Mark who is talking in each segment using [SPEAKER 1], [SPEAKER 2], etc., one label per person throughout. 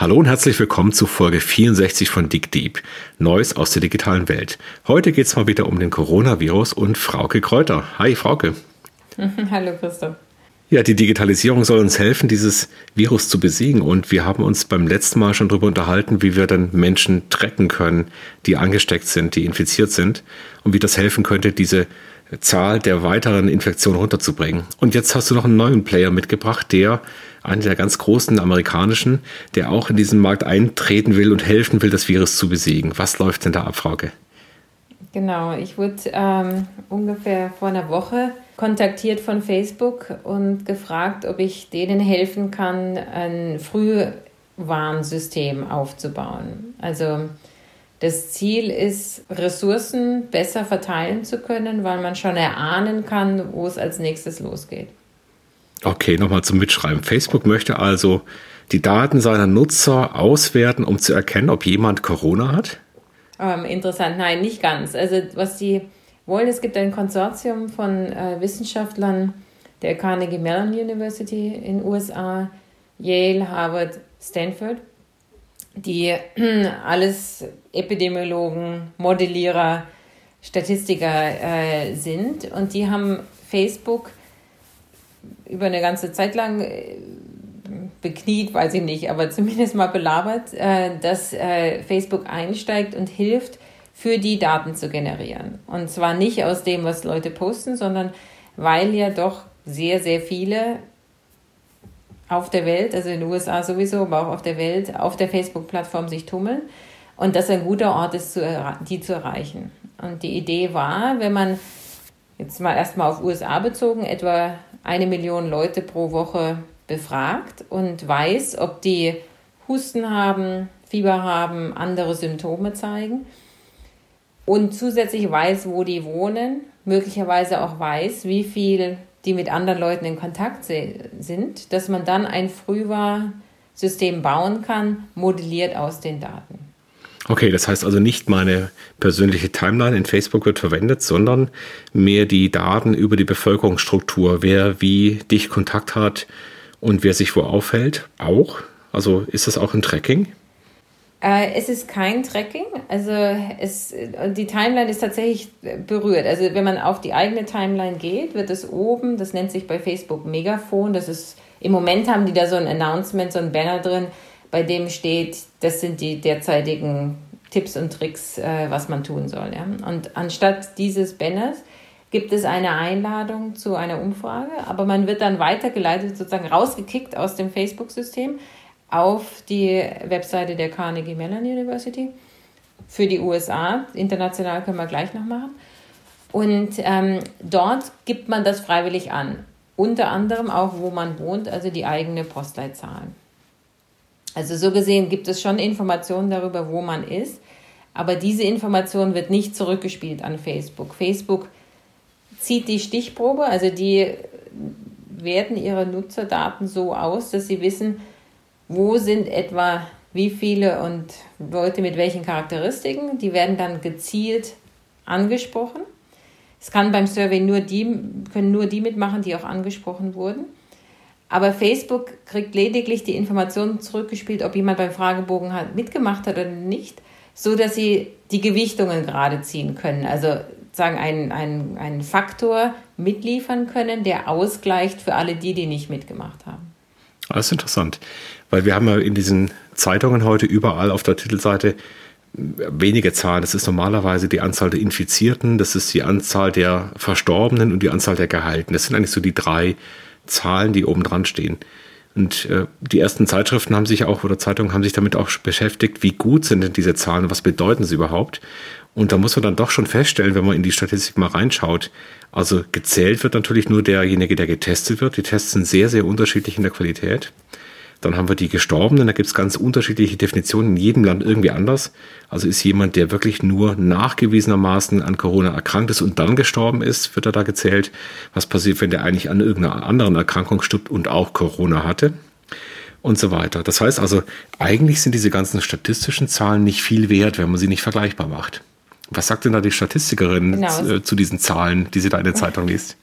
[SPEAKER 1] Hallo und herzlich willkommen zu Folge 64 von Dick Deep, Neues aus der digitalen Welt. Heute geht es mal wieder um den Coronavirus und Frauke Kräuter. Hi Frauke.
[SPEAKER 2] Hallo Christoph.
[SPEAKER 1] Ja, die Digitalisierung soll uns helfen, dieses Virus zu besiegen. Und wir haben uns beim letzten Mal schon darüber unterhalten, wie wir dann Menschen tracken können, die angesteckt sind, die infiziert sind und wie das helfen könnte, diese Zahl der weiteren Infektionen runterzubringen. Und jetzt hast du noch einen neuen Player mitgebracht, der einer der ganz großen amerikanischen, der auch in diesen Markt eintreten will und helfen will, das Virus zu besiegen. Was läuft denn da ab, Frauke?
[SPEAKER 2] Genau, ich wurde ähm, ungefähr vor einer Woche kontaktiert von Facebook und gefragt, ob ich denen helfen kann, ein Frühwarnsystem aufzubauen. Also das Ziel ist, Ressourcen besser verteilen zu können, weil man schon erahnen kann, wo es als nächstes losgeht.
[SPEAKER 1] Okay, nochmal zum Mitschreiben. Facebook möchte also die Daten seiner Nutzer auswerten, um zu erkennen, ob jemand Corona hat?
[SPEAKER 2] Ähm, interessant, nein, nicht ganz. Also was die wollen, es gibt ein Konsortium von äh, Wissenschaftlern der Carnegie Mellon University in USA, Yale, Harvard, Stanford, die alles Epidemiologen, Modellierer, Statistiker äh, sind und die haben Facebook über eine ganze Zeit lang äh, bekniet, weiß ich nicht, aber zumindest mal belabert, äh, dass äh, Facebook einsteigt und hilft, für die Daten zu generieren. Und zwar nicht aus dem, was Leute posten, sondern weil ja doch sehr, sehr viele auf der Welt, also in den USA sowieso, aber auch auf der Welt, auf der Facebook-Plattform sich tummeln und das ein guter Ort ist, die zu erreichen. Und die Idee war, wenn man jetzt mal erstmal auf USA bezogen, etwa eine Million Leute pro Woche befragt und weiß, ob die Husten haben, Fieber haben, andere Symptome zeigen und zusätzlich weiß, wo die wohnen, möglicherweise auch weiß, wie viel die mit anderen Leuten in Kontakt sind, dass man dann ein Frühwarnsystem bauen kann, modelliert aus den Daten.
[SPEAKER 1] Okay, das heißt also nicht meine persönliche Timeline in Facebook wird verwendet, sondern mehr die Daten über die Bevölkerungsstruktur, wer wie dich Kontakt hat und wer sich wo aufhält, auch. Also ist das auch ein Tracking?
[SPEAKER 2] Äh, es ist kein Tracking, also es, die Timeline ist tatsächlich berührt. Also wenn man auf die eigene Timeline geht, wird es oben, das nennt sich bei Facebook Megafon, das ist, im Moment haben die da so ein Announcement, so ein Banner drin, bei dem steht, das sind die derzeitigen Tipps und Tricks, äh, was man tun soll. Ja? Und anstatt dieses Banners gibt es eine Einladung zu einer Umfrage, aber man wird dann weitergeleitet, sozusagen rausgekickt aus dem Facebook-System auf die Webseite der Carnegie Mellon University für die USA. International können wir gleich noch machen. Und ähm, dort gibt man das freiwillig an. Unter anderem auch, wo man wohnt, also die eigene Postleitzahl. Also so gesehen gibt es schon Informationen darüber, wo man ist, aber diese Information wird nicht zurückgespielt an Facebook. Facebook zieht die Stichprobe, also die werten ihre Nutzerdaten so aus, dass sie wissen, wo sind etwa wie viele und Leute mit welchen Charakteristiken. Die werden dann gezielt angesprochen. Es kann beim Survey nur die, können nur die mitmachen, die auch angesprochen wurden. Aber Facebook kriegt lediglich die Informationen zurückgespielt, ob jemand beim Fragebogen hat, mitgemacht hat oder nicht, so dass sie die Gewichtungen gerade ziehen können. Also sagen einen, einen, einen Faktor mitliefern können, der ausgleicht für alle die, die nicht mitgemacht haben.
[SPEAKER 1] Das ist interessant, weil wir haben ja in diesen Zeitungen heute überall auf der Titelseite wenige Zahlen. Das ist normalerweise die Anzahl der Infizierten, das ist die Anzahl der Verstorbenen und die Anzahl der Gehalten. Das sind eigentlich so die drei Zahlen, die oben dran stehen. Und äh, die ersten Zeitschriften haben sich auch, oder Zeitungen haben sich damit auch beschäftigt, wie gut sind denn diese Zahlen, was bedeuten sie überhaupt? Und da muss man dann doch schon feststellen, wenn man in die Statistik mal reinschaut, also gezählt wird natürlich nur derjenige, der getestet wird. Die Tests sind sehr, sehr unterschiedlich in der Qualität. Dann haben wir die Gestorbenen, da gibt es ganz unterschiedliche Definitionen, in jedem Land irgendwie anders. Also ist jemand, der wirklich nur nachgewiesenermaßen an Corona erkrankt ist und dann gestorben ist, wird er da gezählt. Was passiert, wenn der eigentlich an irgendeiner anderen Erkrankung stirbt und auch Corona hatte? Und so weiter. Das heißt also, eigentlich sind diese ganzen statistischen Zahlen nicht viel wert, wenn man sie nicht vergleichbar macht. Was sagt denn da die Statistikerin genau. zu, äh, zu diesen Zahlen, die sie da in der Zeitung liest?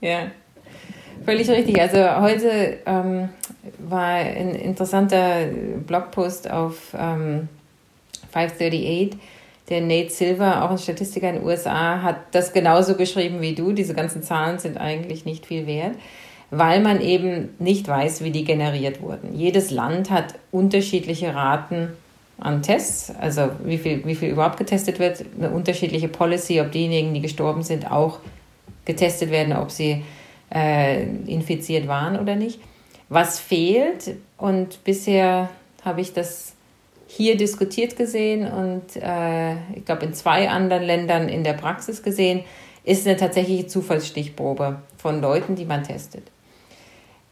[SPEAKER 2] Ja. Völlig richtig. Also heute ähm, war ein interessanter Blogpost auf ähm, 538. Der Nate Silver, auch ein Statistiker in den USA, hat das genauso geschrieben wie du. Diese ganzen Zahlen sind eigentlich nicht viel wert, weil man eben nicht weiß, wie die generiert wurden. Jedes Land hat unterschiedliche Raten an Tests, also wie viel, wie viel überhaupt getestet wird, eine unterschiedliche Policy, ob diejenigen, die gestorben sind, auch getestet werden, ob sie äh, infiziert waren oder nicht. Was fehlt, und bisher habe ich das hier diskutiert gesehen und äh, ich glaube in zwei anderen Ländern in der Praxis gesehen, ist eine tatsächliche Zufallsstichprobe von Leuten, die man testet.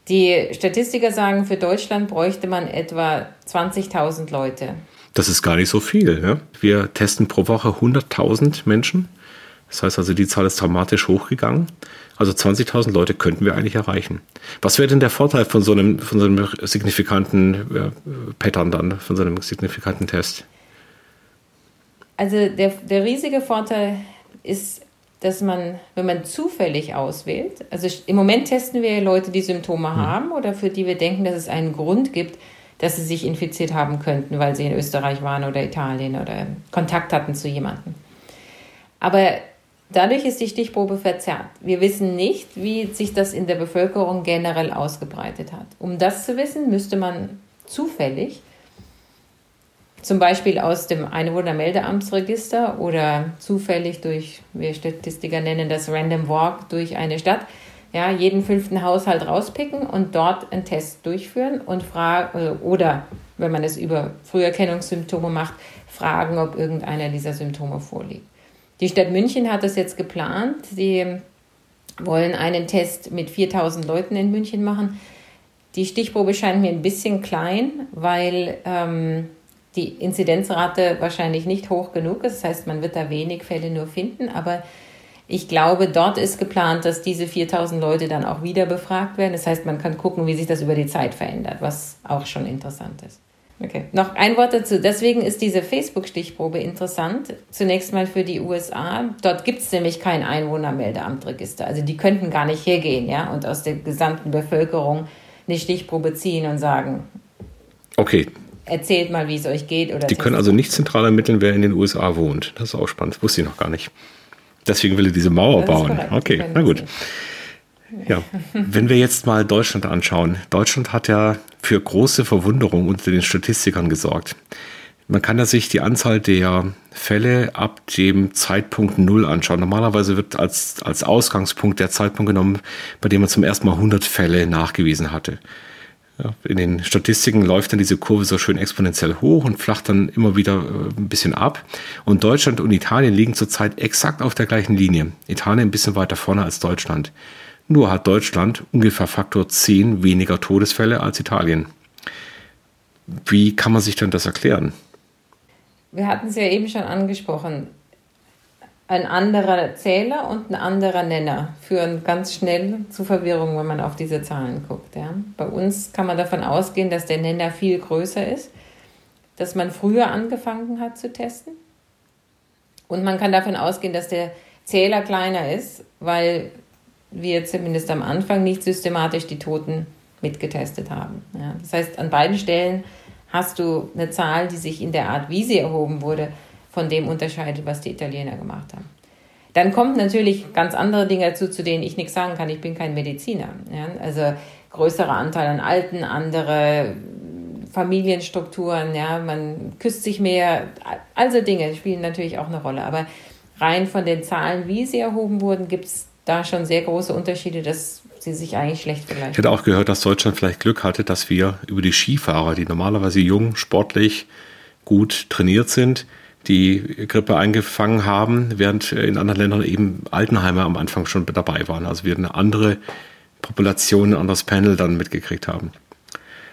[SPEAKER 2] Die Statistiker sagen, für Deutschland bräuchte man etwa 20.000 Leute.
[SPEAKER 1] Das ist gar nicht so viel. Ne? Wir testen pro Woche 100.000 Menschen. Das heißt also, die Zahl ist dramatisch hochgegangen. Also 20.000 Leute könnten wir eigentlich erreichen. Was wäre denn der Vorteil von so einem, von so einem signifikanten ja, Pattern dann, von so einem signifikanten Test?
[SPEAKER 2] Also der, der riesige Vorteil ist, dass man, wenn man zufällig auswählt, also im Moment testen wir Leute, die Symptome hm. haben oder für die wir denken, dass es einen Grund gibt, dass sie sich infiziert haben könnten, weil sie in Österreich waren oder Italien oder Kontakt hatten zu jemandem. Aber dadurch ist die Stichprobe verzerrt. Wir wissen nicht, wie sich das in der Bevölkerung generell ausgebreitet hat. Um das zu wissen, müsste man zufällig zum Beispiel aus dem Einwohnermeldeamtsregister oder zufällig durch, wir Statistiker nennen das Random Walk durch eine Stadt, ja, jeden fünften Haushalt rauspicken und dort einen Test durchführen und fragen, äh, oder wenn man es über Früherkennungssymptome macht, fragen, ob irgendeiner dieser Symptome vorliegt. Die Stadt München hat das jetzt geplant. Sie wollen einen Test mit 4000 Leuten in München machen. Die Stichprobe scheint mir ein bisschen klein, weil ähm, die Inzidenzrate wahrscheinlich nicht hoch genug ist. Das heißt, man wird da wenig Fälle nur finden. Aber ich glaube, dort ist geplant, dass diese 4000 Leute dann auch wieder befragt werden. Das heißt, man kann gucken, wie sich das über die Zeit verändert, was auch schon interessant ist. Okay, noch ein Wort dazu. Deswegen ist diese Facebook-Stichprobe interessant. Zunächst mal für die USA. Dort gibt es nämlich kein Einwohnermeldeamtregister. Also die könnten gar nicht hergehen ja, und aus der gesamten Bevölkerung eine Stichprobe ziehen und sagen,
[SPEAKER 1] okay,
[SPEAKER 2] erzählt mal, wie es euch geht. Oder
[SPEAKER 1] die können also nicht zentral ermitteln, wer in den USA wohnt. Das ist auch spannend. Das wusste ich noch gar nicht. Deswegen will er diese Mauer bauen. Okay, na gut. Ja, wenn wir jetzt mal Deutschland anschauen. Deutschland hat ja für große Verwunderung unter den Statistikern gesorgt. Man kann ja sich die Anzahl der Fälle ab dem Zeitpunkt Null anschauen. Normalerweise wird als, als Ausgangspunkt der Zeitpunkt genommen, bei dem man zum ersten Mal 100 Fälle nachgewiesen hatte. Ja, in den Statistiken läuft dann diese Kurve so schön exponentiell hoch und flacht dann immer wieder äh, ein bisschen ab. Und Deutschland und Italien liegen zurzeit exakt auf der gleichen Linie. Italien ein bisschen weiter vorne als Deutschland. Nur hat Deutschland ungefähr Faktor 10 weniger Todesfälle als Italien. Wie kann man sich denn das erklären?
[SPEAKER 2] Wir hatten es ja eben schon angesprochen ein anderer Zähler und ein anderer Nenner führen ganz schnell zu Verwirrung, wenn man auf diese Zahlen guckt. Ja. Bei uns kann man davon ausgehen, dass der Nenner viel größer ist, dass man früher angefangen hat zu testen. Und man kann davon ausgehen, dass der Zähler kleiner ist, weil wir zumindest am Anfang nicht systematisch die Toten mitgetestet haben. Ja. Das heißt, an beiden Stellen hast du eine Zahl, die sich in der Art, wie sie erhoben wurde, von dem unterscheidet, was die Italiener gemacht haben. Dann kommt natürlich ganz andere Dinge dazu, zu denen ich nichts sagen kann. Ich bin kein Mediziner. Ja? Also größerer Anteil an Alten, andere Familienstrukturen, ja, man küsst sich mehr. Also Dinge spielen natürlich auch eine Rolle. Aber rein von den Zahlen, wie sie erhoben wurden, gibt es da schon sehr große Unterschiede, dass sie sich eigentlich schlecht vergleichen.
[SPEAKER 1] Ich hätte auch gehört, dass Deutschland vielleicht Glück hatte, dass wir über die Skifahrer, die normalerweise jung, sportlich, gut trainiert sind, die Grippe eingefangen haben, während in anderen Ländern eben Altenheime am Anfang schon dabei waren. Also wir eine andere Population, ein anderes Panel dann mitgekriegt haben.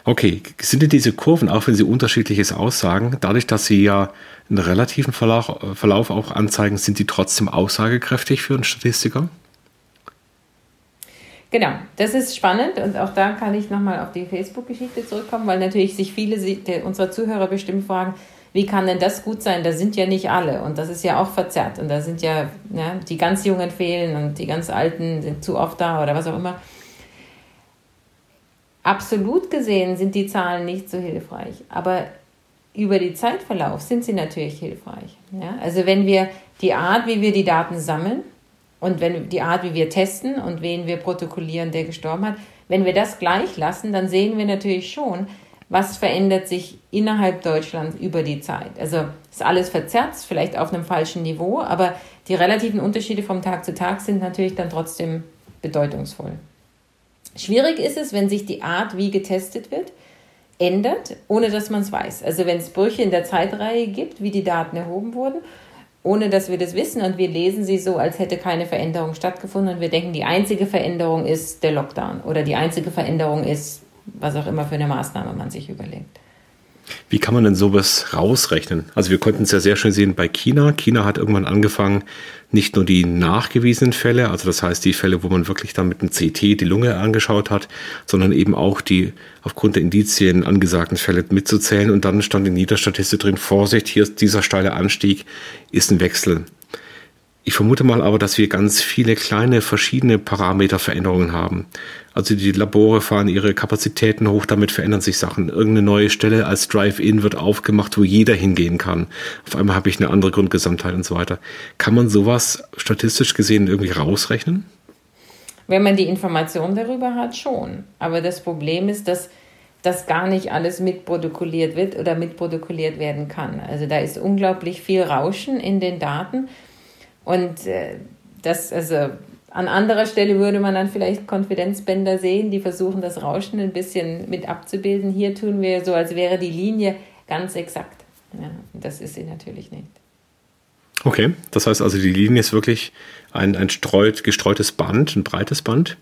[SPEAKER 1] Okay, sind denn diese Kurven, auch wenn sie unterschiedliches aussagen, dadurch, dass sie ja einen relativen Verlauf, Verlauf auch anzeigen, sind die trotzdem aussagekräftig für einen Statistiker?
[SPEAKER 2] Genau, das ist spannend und auch da kann ich nochmal auf die Facebook-Geschichte zurückkommen, weil natürlich sich viele unserer Zuhörer bestimmt fragen, wie kann denn das gut sein? Da sind ja nicht alle und das ist ja auch verzerrt und da sind ja, ja die ganz Jungen fehlen und die ganz Alten sind zu oft da oder was auch immer. absolut gesehen sind die Zahlen nicht so hilfreich, aber über die Zeitverlauf sind sie natürlich hilfreich. Ja? Also wenn wir die Art, wie wir die Daten sammeln und wenn die Art, wie wir testen und wen wir protokollieren, der gestorben hat, wenn wir das gleich lassen, dann sehen wir natürlich schon, was verändert sich innerhalb Deutschlands über die Zeit. Also ist alles verzerrt, vielleicht auf einem falschen Niveau, aber die relativen Unterschiede vom Tag zu Tag sind natürlich dann trotzdem bedeutungsvoll. Schwierig ist es, wenn sich die Art, wie getestet wird, ändert, ohne dass man es weiß. Also wenn es Brüche in der Zeitreihe gibt, wie die Daten erhoben wurden, ohne dass wir das wissen und wir lesen sie so, als hätte keine Veränderung stattgefunden und wir denken, die einzige Veränderung ist der Lockdown oder die einzige Veränderung ist, was auch immer für eine Maßnahme man sich überlegt.
[SPEAKER 1] Wie kann man denn sowas rausrechnen? Also wir konnten es ja sehr schön sehen bei China. China hat irgendwann angefangen, nicht nur die nachgewiesenen Fälle, also das heißt die Fälle, wo man wirklich dann mit einem CT die Lunge angeschaut hat, sondern eben auch die aufgrund der Indizien angesagten Fälle mitzuzählen. Und dann stand in jeder Statistik drin, Vorsicht, hier ist dieser steile Anstieg, ist ein Wechsel. Ich vermute mal aber, dass wir ganz viele kleine verschiedene Parameterveränderungen haben. Also die Labore fahren ihre Kapazitäten hoch, damit verändern sich Sachen. Irgendeine neue Stelle als Drive-In wird aufgemacht, wo jeder hingehen kann. Auf einmal habe ich eine andere Grundgesamtheit und so weiter. Kann man sowas statistisch gesehen irgendwie rausrechnen?
[SPEAKER 2] Wenn man die Information darüber hat, schon. Aber das Problem ist, dass das gar nicht alles mitprotokolliert wird oder mitprotokolliert werden kann. Also da ist unglaublich viel Rauschen in den Daten und äh, das, also an anderer Stelle würde man dann vielleicht Konfidenzbänder sehen, die versuchen, das Rauschen ein bisschen mit abzubilden. Hier tun wir so, als wäre die Linie ganz exakt. Ja, das ist sie natürlich nicht.
[SPEAKER 1] Okay, das heißt also, die Linie ist wirklich ein, ein streut, gestreutes Band, ein breites Band.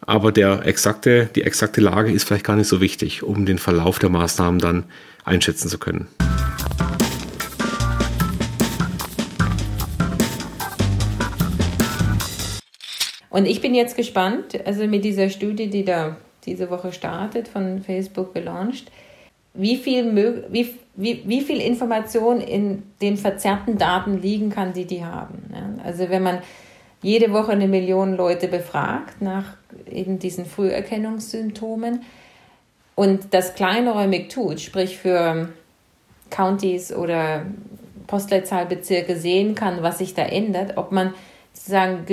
[SPEAKER 1] Aber der exakte, die exakte Lage ist vielleicht gar nicht so wichtig, um den Verlauf der Maßnahmen dann einschätzen zu können.
[SPEAKER 2] Und ich bin jetzt gespannt, also mit dieser Studie, die da diese Woche startet, von Facebook gelauncht, wie viel, wie, wie, wie viel Information in den verzerrten Daten liegen kann, die die haben. Also wenn man jede Woche eine Million Leute befragt nach eben diesen Früherkennungssymptomen und das kleinräumig tut, sprich für Counties oder Postleitzahlbezirke sehen kann, was sich da ändert, ob man sozusagen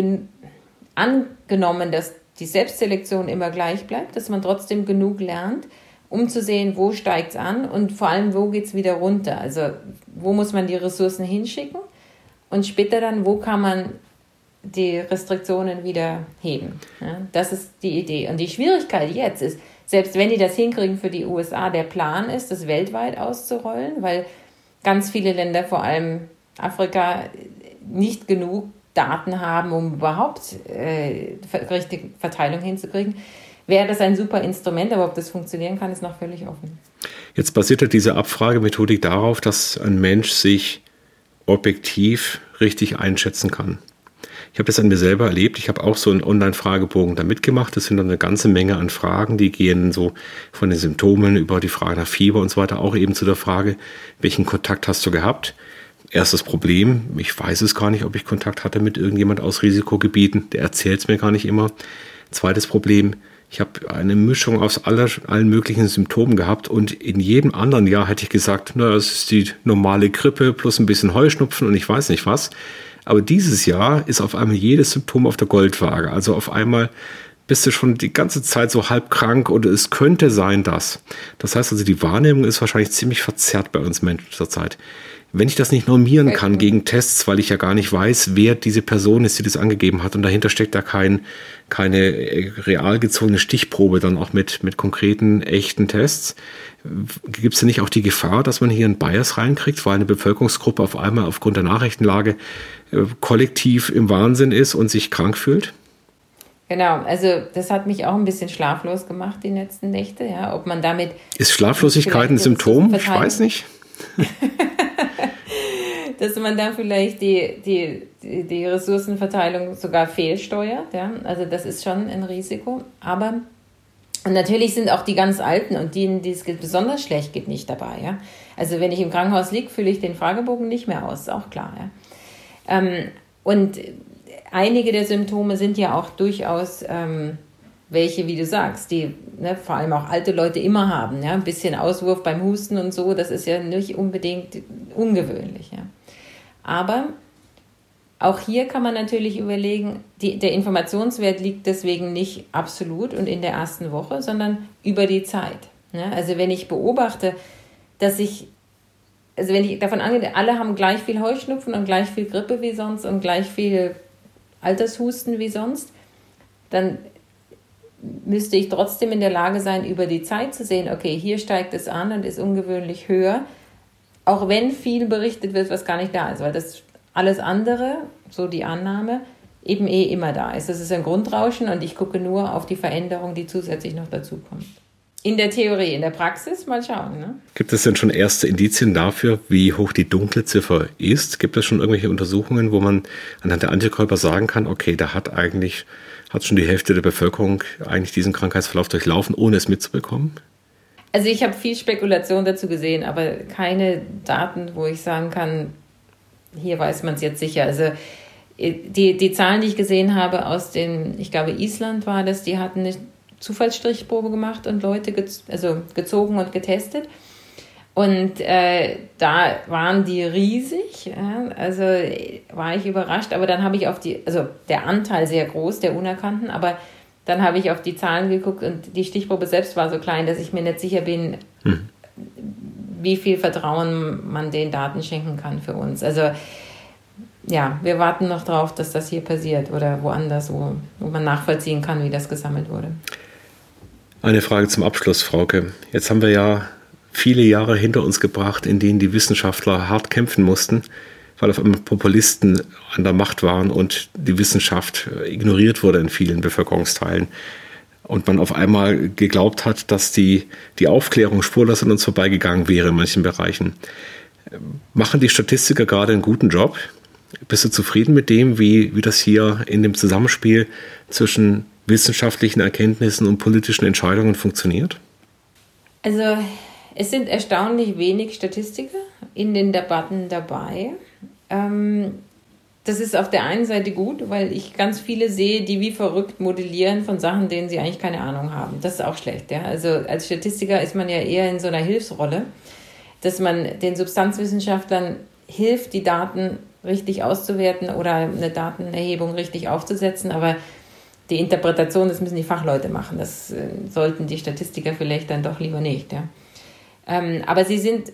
[SPEAKER 2] angenommen, dass die Selbstselektion immer gleich bleibt, dass man trotzdem genug lernt, um zu sehen, wo steigt es an und vor allem, wo geht es wieder runter. Also wo muss man die Ressourcen hinschicken und später dann, wo kann man die Restriktionen wieder heben. Ja, das ist die Idee. Und die Schwierigkeit jetzt ist, selbst wenn die das hinkriegen für die USA, der Plan ist, das weltweit auszurollen, weil ganz viele Länder, vor allem Afrika, nicht genug Daten haben, um überhaupt äh, richtige Verteilung hinzukriegen, wäre das ein super Instrument, aber ob das funktionieren kann, ist noch völlig offen.
[SPEAKER 1] Jetzt basiert diese Abfragemethodik darauf, dass ein Mensch sich objektiv richtig einschätzen kann. Ich habe das an mir selber erlebt. Ich habe auch so einen Online-Fragebogen da mitgemacht. Das sind dann eine ganze Menge an Fragen, die gehen so von den Symptomen über die Frage nach Fieber und so weiter auch eben zu der Frage, welchen Kontakt hast du gehabt? Erstes Problem, ich weiß es gar nicht, ob ich Kontakt hatte mit irgendjemand aus Risikogebieten, der erzählt es mir gar nicht immer. Zweites Problem, ich habe eine Mischung aus aller, allen möglichen Symptomen gehabt und in jedem anderen Jahr hätte ich gesagt, na, das ist die normale Grippe plus ein bisschen Heuschnupfen und ich weiß nicht was. Aber dieses Jahr ist auf einmal jedes Symptom auf der Goldwaage. Also auf einmal bist du schon die ganze Zeit so halb krank oder es könnte sein, dass. Das heißt also, die Wahrnehmung ist wahrscheinlich ziemlich verzerrt bei uns Menschen zurzeit. Wenn ich das nicht normieren kann gegen Tests, weil ich ja gar nicht weiß, wer diese Person ist, die das angegeben hat und dahinter steckt da kein, keine äh, real gezogene Stichprobe dann auch mit, mit konkreten, echten Tests, gibt es denn nicht auch die Gefahr, dass man hier einen Bias reinkriegt, weil eine Bevölkerungsgruppe auf einmal aufgrund der Nachrichtenlage äh, kollektiv im Wahnsinn ist und sich krank fühlt?
[SPEAKER 2] Genau, also das hat mich auch ein bisschen schlaflos gemacht die letzten Nächte, ja, ob man damit
[SPEAKER 1] Ist Schlaflosigkeit ein Symptom? Ich weiß nicht.
[SPEAKER 2] dass man da vielleicht die, die, die, Ressourcenverteilung sogar fehlsteuert. Ja? Also das ist schon ein Risiko. Aber natürlich sind auch die ganz Alten und denen, die es besonders schlecht geht, nicht dabei. Ja? Also wenn ich im Krankenhaus liege, fülle ich den Fragebogen nicht mehr aus, ist auch klar. Ja? Ähm, und einige der Symptome sind ja auch durchaus ähm, welche, wie du sagst, die ne, vor allem auch alte Leute immer haben. Ja? Ein bisschen Auswurf beim Husten und so, das ist ja nicht unbedingt ungewöhnlich. Ja? Aber auch hier kann man natürlich überlegen, die, der Informationswert liegt deswegen nicht absolut und in der ersten Woche, sondern über die Zeit. Ja? Also wenn ich beobachte, dass ich, also wenn ich davon angehe, alle haben gleich viel Heuschnupfen und gleich viel Grippe wie sonst und gleich viel Altershusten wie sonst, dann müsste ich trotzdem in der Lage sein, über die Zeit zu sehen, okay, hier steigt es an und ist ungewöhnlich höher, auch wenn viel berichtet wird, was gar nicht da ist, weil das alles andere, so die Annahme, eben eh immer da ist. Das ist ein Grundrauschen und ich gucke nur auf die Veränderung, die zusätzlich noch dazu kommt. In der Theorie, in der Praxis mal schauen. Ne?
[SPEAKER 1] Gibt es denn schon erste Indizien dafür, wie hoch die Dunkelziffer ist? Gibt es schon irgendwelche Untersuchungen, wo man anhand der Antikörper sagen kann, okay, da hat eigentlich hat schon die Hälfte der Bevölkerung eigentlich diesen Krankheitsverlauf durchlaufen, ohne es mitzubekommen?
[SPEAKER 2] Also ich habe viel Spekulation dazu gesehen, aber keine Daten, wo ich sagen kann, hier weiß man es jetzt sicher. Also die, die Zahlen, die ich gesehen habe aus den, ich glaube Island war das, die hatten eine Zufallsstrichprobe gemacht und Leute gez also gezogen und getestet. Und äh, da waren die riesig, ja, also war ich überrascht, aber dann habe ich auf die, also der Anteil sehr groß, der Unerkannten, aber dann habe ich auf die Zahlen geguckt und die Stichprobe selbst war so klein, dass ich mir nicht sicher bin, hm. wie viel Vertrauen man den Daten schenken kann für uns. Also ja, wir warten noch drauf, dass das hier passiert oder woanders, wo, wo man nachvollziehen kann, wie das gesammelt wurde.
[SPEAKER 1] Eine Frage zum Abschluss, Frauke. Jetzt haben wir ja viele Jahre hinter uns gebracht, in denen die Wissenschaftler hart kämpfen mussten, weil auf einmal Populisten an der Macht waren und die Wissenschaft ignoriert wurde in vielen Bevölkerungsteilen. Und man auf einmal geglaubt hat, dass die, die Aufklärung spurlos an uns vorbeigegangen wäre in manchen Bereichen. Machen die Statistiker gerade einen guten Job? Bist du zufrieden mit dem, wie, wie das hier in dem Zusammenspiel zwischen wissenschaftlichen Erkenntnissen und politischen Entscheidungen funktioniert?
[SPEAKER 2] Also es sind erstaunlich wenig Statistiker in den Debatten dabei. Ähm, das ist auf der einen Seite gut, weil ich ganz viele sehe, die wie verrückt modellieren von Sachen, denen sie eigentlich keine Ahnung haben. Das ist auch schlecht. Ja? Also als Statistiker ist man ja eher in so einer Hilfsrolle, dass man den Substanzwissenschaftlern hilft, die Daten richtig auszuwerten oder eine Datenerhebung richtig aufzusetzen. Aber die Interpretation, das müssen die Fachleute machen. Das äh, sollten die Statistiker vielleicht dann doch lieber nicht. Ja? Ähm, aber sie sind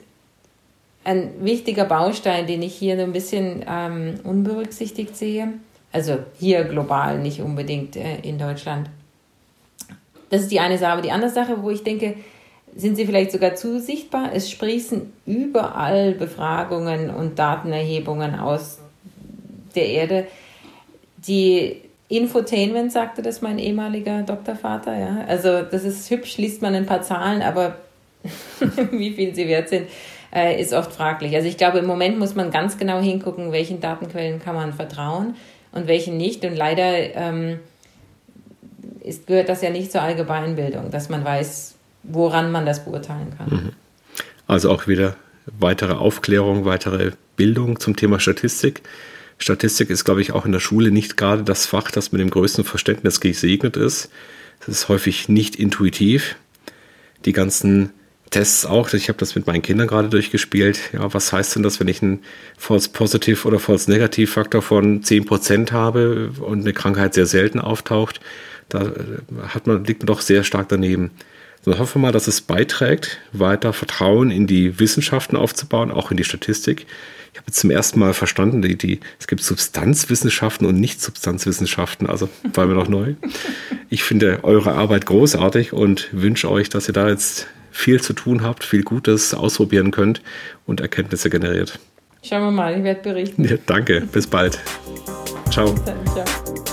[SPEAKER 2] ein wichtiger Baustein, den ich hier so ein bisschen ähm, unberücksichtigt sehe. Also hier global, nicht unbedingt äh, in Deutschland. Das ist die eine Sache. Aber die andere Sache, wo ich denke, sind sie vielleicht sogar zu sichtbar. Es sprießen überall Befragungen und Datenerhebungen aus der Erde. Die Infotainment sagte das mein ehemaliger Doktorvater. Ja? Also das ist hübsch, liest man ein paar Zahlen, aber wie viel sie wert sind, äh, ist oft fraglich. Also ich glaube, im Moment muss man ganz genau hingucken, welchen Datenquellen kann man vertrauen und welchen nicht. Und leider ähm, ist, gehört das ja nicht zur Allgemeinbildung, dass man weiß, woran man das beurteilen kann. Mhm.
[SPEAKER 1] Also auch wieder weitere Aufklärung, weitere Bildung zum Thema Statistik. Statistik ist, glaube ich, auch in der Schule nicht gerade das Fach, das mit dem größten Verständnis gesegnet ist. Es ist häufig nicht intuitiv. Die ganzen Tests auch. Ich habe das mit meinen Kindern gerade durchgespielt. Ja, was heißt denn das, wenn ich einen False Positive oder False Negative Faktor von 10% habe und eine Krankheit sehr selten auftaucht? Da äh, hat man, liegt man doch sehr stark daneben. So, hoffen wir mal, dass es beiträgt, weiter Vertrauen in die Wissenschaften aufzubauen, auch in die Statistik. Ich habe jetzt zum ersten Mal verstanden, die, die, es gibt Substanzwissenschaften und Nicht-Substanzwissenschaften, also war mir noch neu. Ich finde eure Arbeit großartig und wünsche euch, dass ihr da jetzt viel zu tun habt, viel Gutes ausprobieren könnt und Erkenntnisse generiert.
[SPEAKER 2] Schauen wir mal, ich werde berichten.
[SPEAKER 1] Ja, danke, bis bald. Ciao. Ciao.